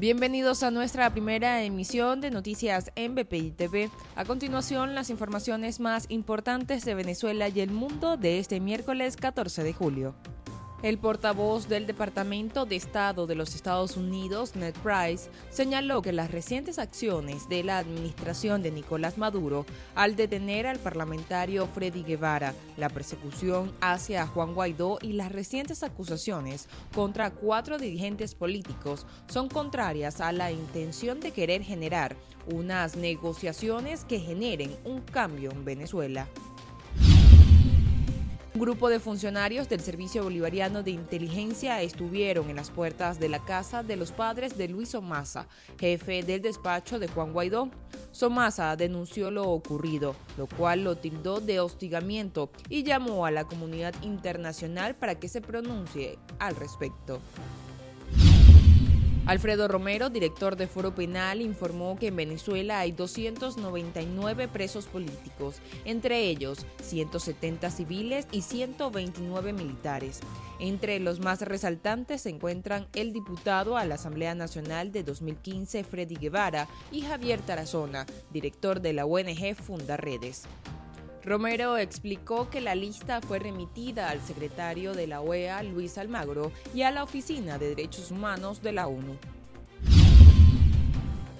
Bienvenidos a nuestra primera emisión de noticias en BPI TV. A continuación, las informaciones más importantes de Venezuela y el mundo de este miércoles 14 de julio. El portavoz del Departamento de Estado de los Estados Unidos, Ned Price, señaló que las recientes acciones de la administración de Nicolás Maduro al detener al parlamentario Freddy Guevara, la persecución hacia Juan Guaidó y las recientes acusaciones contra cuatro dirigentes políticos son contrarias a la intención de querer generar unas negociaciones que generen un cambio en Venezuela. Grupo de funcionarios del Servicio Bolivariano de Inteligencia estuvieron en las puertas de la casa de los padres de Luis Somasa, jefe del despacho de Juan Guaidó. Somasa denunció lo ocurrido, lo cual lo tildó de hostigamiento y llamó a la comunidad internacional para que se pronuncie al respecto. Alfredo Romero, director de Foro Penal, informó que en Venezuela hay 299 presos políticos, entre ellos 170 civiles y 129 militares. Entre los más resaltantes se encuentran el diputado a la Asamblea Nacional de 2015, Freddy Guevara, y Javier Tarazona, director de la ONG Funda Redes. Romero explicó que la lista fue remitida al secretario de la OEA, Luis Almagro, y a la Oficina de Derechos Humanos de la ONU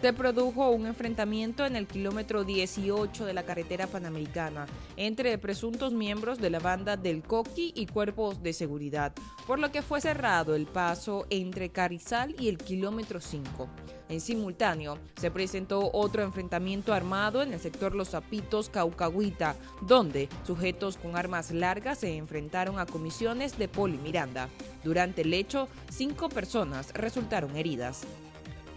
se produjo un enfrentamiento en el kilómetro 18 de la carretera panamericana entre presuntos miembros de la banda del Coqui y cuerpos de seguridad, por lo que fue cerrado el paso entre Carizal y el kilómetro 5. En simultáneo, se presentó otro enfrentamiento armado en el sector Los Zapitos, Caucahuita, donde sujetos con armas largas se enfrentaron a comisiones de Poli Miranda. Durante el hecho, cinco personas resultaron heridas.